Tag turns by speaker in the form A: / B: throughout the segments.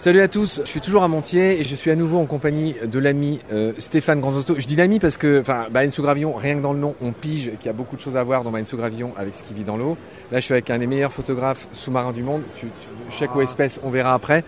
A: Salut à tous, je suis toujours à Montier et je suis à nouveau en compagnie de l'ami euh, Stéphane Granzotto. Je dis l'ami parce que, enfin, Baleine sous gravillon, rien que dans le nom, on pige qu'il y a beaucoup de choses à voir dans Baleine sous gravillon avec ce qui vit dans l'eau. Là, je suis avec un des meilleurs photographes sous-marins du monde. Tu, tu, chaque ah. espèce, on verra après.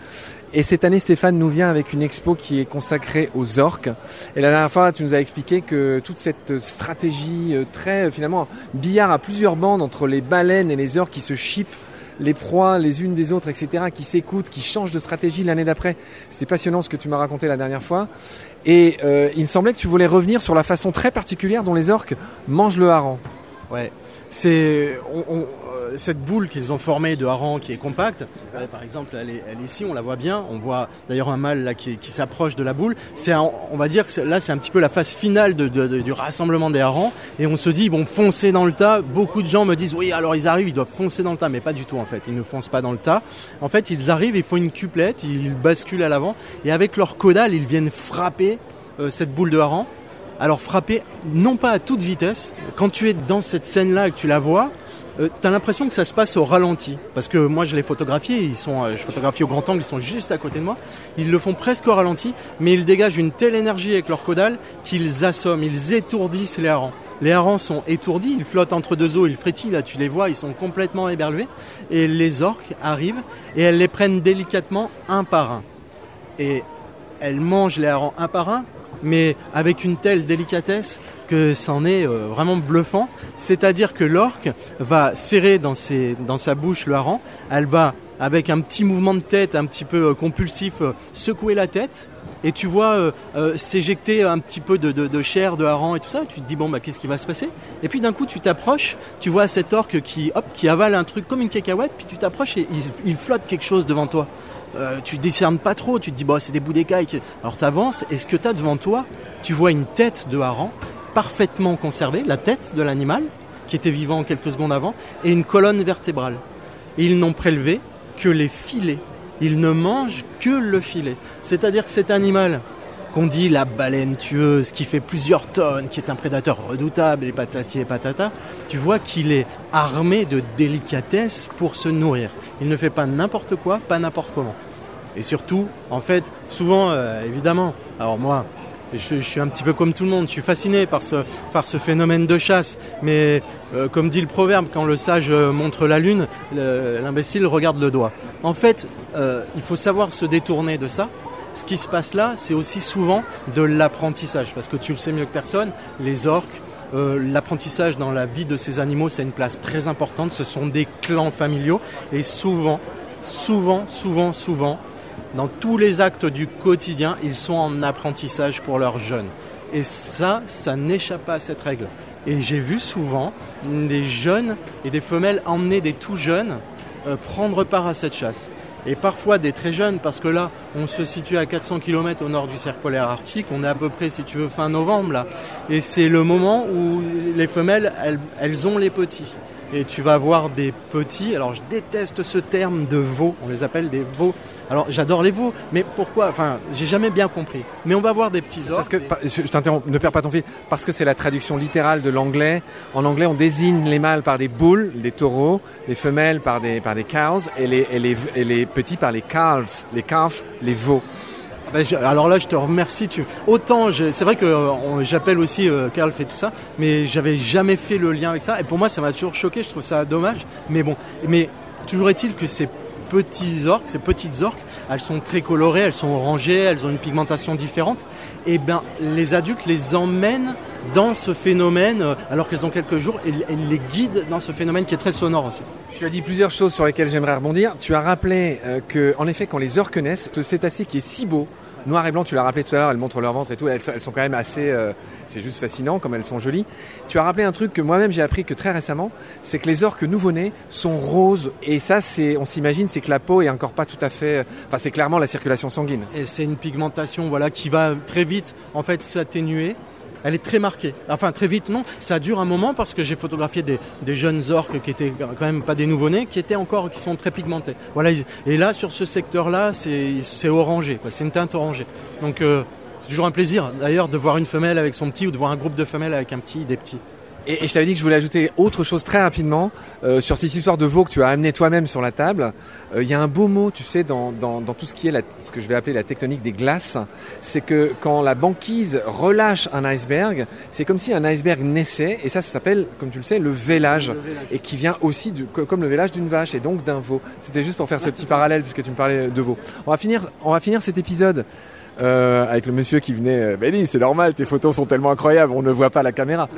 A: Et cette année, Stéphane nous vient avec une expo qui est consacrée aux orques. Et la dernière fois, tu nous as expliqué que toute cette stratégie euh, très, finalement, billard à plusieurs bandes entre les baleines et les orques qui se chipent les proies les unes des autres, etc., qui s'écoutent, qui changent de stratégie l'année d'après. C'était passionnant ce que tu m'as raconté la dernière fois. Et euh, il me semblait que tu voulais revenir sur la façon très particulière dont les orques mangent le hareng.
B: Ouais, c'est cette boule qu'ils ont formée de hareng qui est compacte, par exemple, elle est, ici, on la voit bien. On voit d'ailleurs un mâle qui, s'approche de la boule. C'est, on va dire que là, c'est un petit peu la phase finale du rassemblement des harengs. Et on se dit, ils vont foncer dans le tas. Beaucoup de gens me disent, oui, alors ils arrivent, ils doivent foncer dans le tas, mais pas du tout en fait. Ils ne foncent pas dans le tas. En fait, ils arrivent, ils font une cuplette, ils basculent à l'avant, et avec leur caudale, ils viennent frapper euh, cette boule de hareng. Alors frapper non pas à toute vitesse. Quand tu es dans cette scène-là et que tu la vois, euh, t'as l'impression que ça se passe au ralenti. Parce que moi, je les photographie, ils sont, euh, je photographie au grand angle, ils sont juste à côté de moi. Ils le font presque au ralenti, mais ils dégagent une telle énergie avec leur caudale qu'ils assomment, ils étourdissent les harengs. Les harengs sont étourdis, ils flottent entre deux eaux, ils frétillent, là tu les vois, ils sont complètement éberlués. Et les orques arrivent et elles les prennent délicatement un par un. Et elles mangent les harengs un par un, mais avec une telle délicatesse que c'en est euh, vraiment bluffant. C'est-à-dire que l'orque va serrer dans, dans sa bouche le hareng, elle va avec un petit mouvement de tête un petit peu euh, compulsif euh, secouer la tête et tu vois s'éjecter un petit peu de, chair, de hareng et tout ça, tu te dis bon bah qu'est-ce qui va se passer? Et puis d'un coup tu t'approches, tu vois cet orque qui qui avale un truc comme une cacahuète, puis tu t'approches et il, flotte quelque chose devant toi. Euh, tu discernes pas trop, tu te dis, bah, c'est des bouts d'écailles. Alors tu avances, et ce que tu as devant toi, tu vois une tête de hareng parfaitement conservée, la tête de l'animal, qui était vivant quelques secondes avant, et une colonne vertébrale? Et ils n'ont prélevé que les filets. Ils ne mangent que le filet. C'est-à-dire que cet animal, qu'on dit la baleine tueuse, qui fait plusieurs tonnes, qui est un prédateur redoutable, et patati et patata, tu vois qu'il est armé de délicatesse pour se nourrir. Il ne fait pas n'importe quoi, pas n'importe comment. Et surtout, en fait, souvent, euh, évidemment, alors moi, je, suis un petit peu comme tout le monde, je suis fasciné par ce, phénomène de chasse, mais euh, comme dit le proverbe, quand le sage euh, montre la lune, l'imbécile regarde le doigt. En fait, il faut savoir se détourner de ça ce qui se passe là, c'est aussi souvent de l'apprentissage, parce que tu le sais mieux que personne, les orques, euh, l'apprentissage dans la vie de ces animaux, c'est une place très importante. Ce sont des clans familiaux et souvent, souvent, souvent, souvent, dans tous les actes du quotidien, ils sont en apprentissage pour leurs jeunes. Et ça, ça n'échappe pas à cette règle. Et j'ai vu souvent des jeunes et des femelles emmener des tout jeunes euh, prendre part à cette chasse et parfois des très jeunes, parce que là, on se situe à 400 km au nord du cercle polaire arctique, on est à peu près, si tu veux, fin novembre là, et c'est le moment où les femelles, elles, elles ont les petits. Et tu vas voir des petits, alors je déteste ce terme de veaux, on les appelle des veaux alors j'adore les veaux, mais pourquoi? Enfin, j'ai jamais bien compris. Mais on va voir des petits
A: orques. Parce que, je t'interromps, ne perds pas ton fil. Parce que c'est la traduction littérale de l'anglais. En anglais, on désigne les mâles par des boules, des taureaux, les femelles par des, par des cows, et les, et les, et les petits par les calves, les calves, les veaux.
B: Ah ben, alors là, je te remercie. Tu... Autant, c'est vrai que euh, j'appelle aussi euh, calf et tout ça, mais j'avais jamais fait le lien avec ça. Et pour moi, ça m'a toujours choqué. Je trouve ça dommage. Mais bon, mais toujours est-il que c'est petits orques, ces petites orques, elles sont très colorées, elles sont orangées, elles ont une pigmentation différente. Et ben les adultes les emmènent dans ce phénomène alors qu'elles ont quelques jours et elles les guident dans ce phénomène qui est très sonore aussi.
A: Tu as dit plusieurs choses sur lesquelles j'aimerais rebondir. Tu as rappelé euh, que en effet quand les orques naissent, ce cétacé qui est si beau noir et blanc, tu l'as rappelé tout à l'heure, elles montrent leur ventre et tout, elles, sont quand même assez, euh, c'est juste fascinant comme elles sont jolies. Tu as rappelé un truc que moi-même j'ai appris que très récemment, c'est que les orques nouveau-nés sont roses et ça, c'est, on s'imagine, c'est que la peau est encore pas tout à fait, enfin c'est clairement la circulation sanguine.
B: Et c'est une pigmentation, voilà, qui va très vite en fait s'atténuer elle est très marquée. Enfin, très vite, non. Ça dure un moment parce que j'ai photographié des, jeunes orques qui étaient quand même pas des nouveau-nés, qui étaient encore, qui sont très pigmentés. Voilà. Et là, sur ce secteur-là, c'est orangé. C'est une teinte orangée. Donc, euh, c'est toujours un plaisir, d'ailleurs, de voir une femelle avec son petit ou de voir un groupe de femelles avec un petit, des petits.
A: Et, je t'avais dit que je voulais ajouter autre chose très rapidement euh, sur ces histoires de veau que tu as amené toi-même sur la table. Euh, il y a un beau mot, tu sais, dans, dans, dans tout ce qui est la, ce que je vais appeler la tectonique des glaces. C'est que quand la banquise relâche un iceberg, c'est comme si un iceberg naissait. Et ça, ça s'appelle, comme tu le sais, le vélage. Et qui vient aussi du, comme le vélage d'une vache et donc d'un veau. C'était juste pour faire ce petit parallèle puisque tu me parlais de veau. On va finir, on va finir cet épisode euh, avec le monsieur qui venait. Ben c'est normal, tes photos sont tellement incroyables, on ne voit pas la caméra.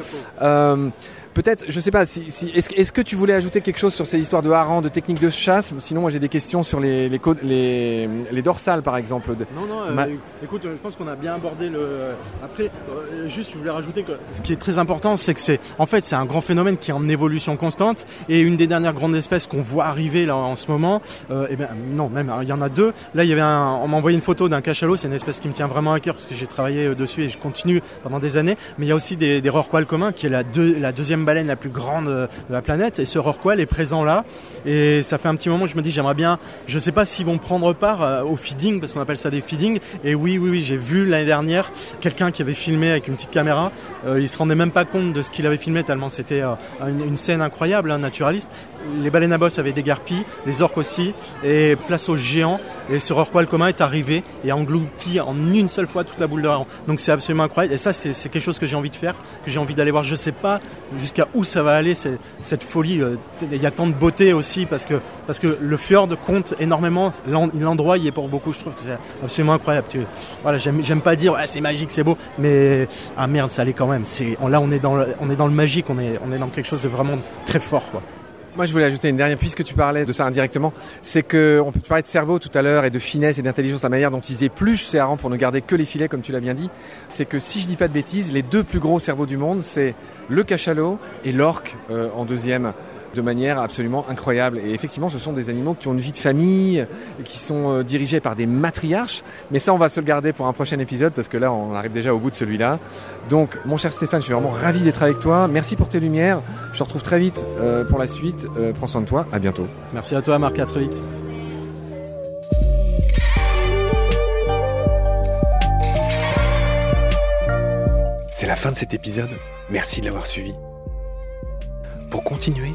A: Euh, Peut-être, je sais pas, si, si est-ce, est que tu voulais ajouter quelque chose sur ces histoires de harengs, de techniques de chasse? Sinon, moi j'ai des questions sur les, les, les, les dorsales par exemple.
B: Non, non, euh, écoute, je pense qu'on a bien abordé le. Après, euh, juste, je voulais rajouter que ce qui est très important, c'est que c'est, en fait, c'est un grand phénomène qui est en évolution constante et une des dernières grandes espèces qu'on voit arriver là en ce moment, euh, eh ben non, même il y en a deux. Là, il y avait un, on m'a envoyé une photo d'un cachalot, c'est une espèce qui me tient vraiment à cœur parce que j'ai travaillé euh, dessus et je continue pendant des années. Mais il y a aussi des, des rorquals communs qui est la, deux, la deuxième baleine la plus grande de la planète et ce rorqual est présent là. Et ça fait un petit moment que je me dis j'aimerais bien je sais pas s'ils vont prendre part euh, au feeding parce qu'on appelle ça des feeding et oui oui oui j'ai vu l'année dernière quelqu'un qui avait filmé avec une petite caméra. Euh, il se rendait même pas compte de ce qu'il avait filmé tellement c'était euh, une, scène incroyable hein, naturaliste. Les baleines à bosse avaient des garpilles les orques aussi et place aux géants. Et ce rorqual commun est arrivé et a englouti en une seule fois toute la boule de donc c'est absolument incroyable. Et ça c'est quelque chose que j'ai envie de faire que j'ai envie d'aller voir. Je sais pas où ça va aller cette folie. Euh, il y a tant de beauté aussi parce que, le fjord compte énormément. L'endroit y est pour beaucoup. Je trouve que c'est absolument incroyable. voilà, j'aime pas dire c'est magique, c'est beau, mais ah merde, ça allait quand même. là on est dans le, on est dans le magique, on est, on est dans quelque chose de vraiment très fort quoi.
A: Moi, je voulais ajouter une dernière, puisque tu parlais de ça indirectement, c'est que on peut parler de cerveau tout à l'heure et de finesse et d'intelligence, la manière dont ils épluchent ces harengs pour ne garder que les filets, comme tu l'as bien dit. C'est que si je dis pas de bêtises, les deux plus gros cerveaux du monde, c'est le cachalot et l'orque euh, en deuxième de manière absolument incroyable. Et effectivement, ce sont des animaux qui ont une vie de famille, qui sont euh, dirigés par des matriarches. Mais ça, on va se le garder pour un prochain épisode parce que là, on arrive déjà au bout de celui-là. Donc, mon cher Stéphane, je suis vraiment ravi d'être avec toi. Merci pour tes lumières. Je te retrouve très vite euh, pour la suite. prends soin de toi. À bientôt.
B: Merci à toi, Marc. À très vite.
C: C'est la fin de cet épisode. Merci de l'avoir suivi. Pour continuer,